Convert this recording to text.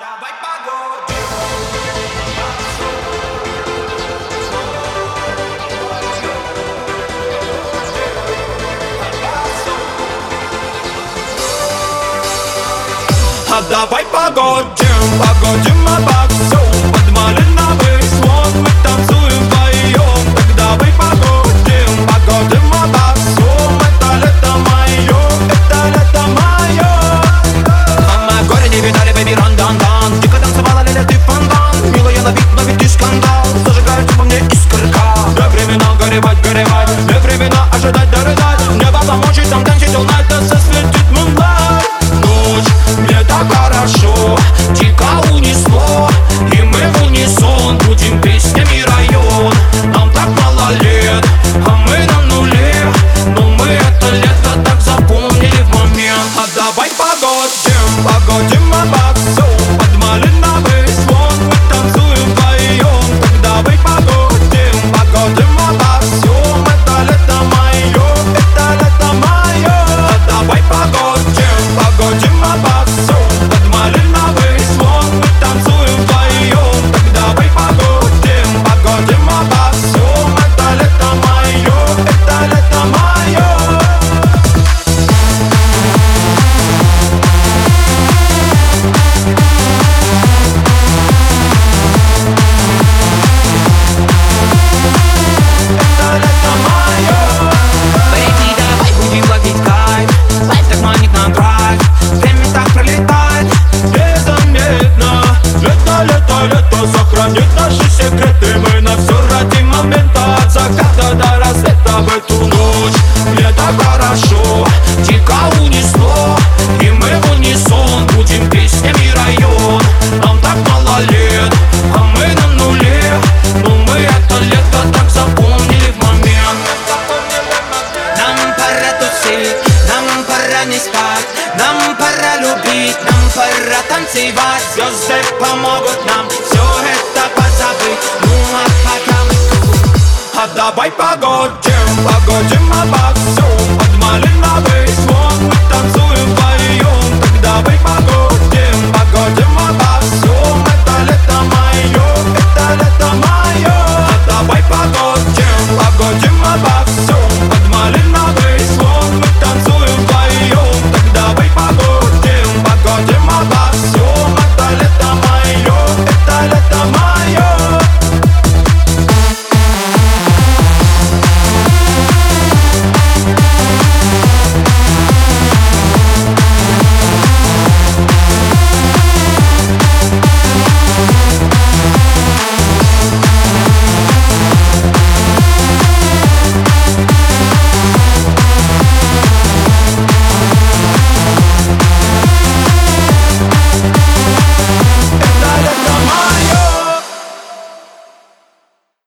А давай погодим, погодим а обо всем танцевать. Нам пора любить, нам пора танцевать. Звезды помогут нам все это